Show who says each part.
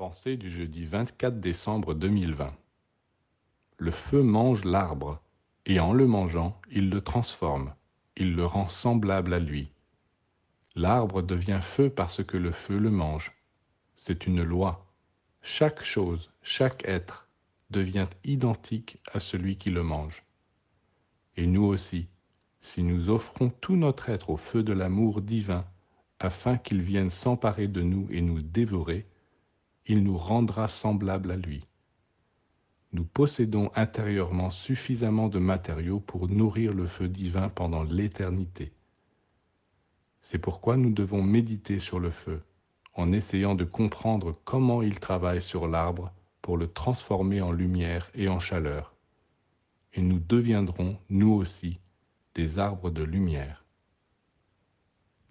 Speaker 1: Pensée du jeudi 24 décembre 2020. Le feu mange l'arbre, et en le mangeant, il le transforme, il le rend semblable à lui. L'arbre devient feu parce que le feu le mange. C'est une loi. Chaque chose, chaque être devient identique à celui qui le mange. Et nous aussi, si nous offrons tout notre être au feu de l'amour divin, afin qu'il vienne s'emparer de nous et nous dévorer, il nous rendra semblables à lui. Nous possédons intérieurement suffisamment de matériaux pour nourrir le feu divin pendant l'éternité. C'est pourquoi nous devons méditer sur le feu, en essayant de comprendre comment il travaille sur l'arbre pour le transformer en lumière et en chaleur. Et nous deviendrons, nous aussi, des arbres de lumière.